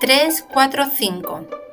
3, 4, 5.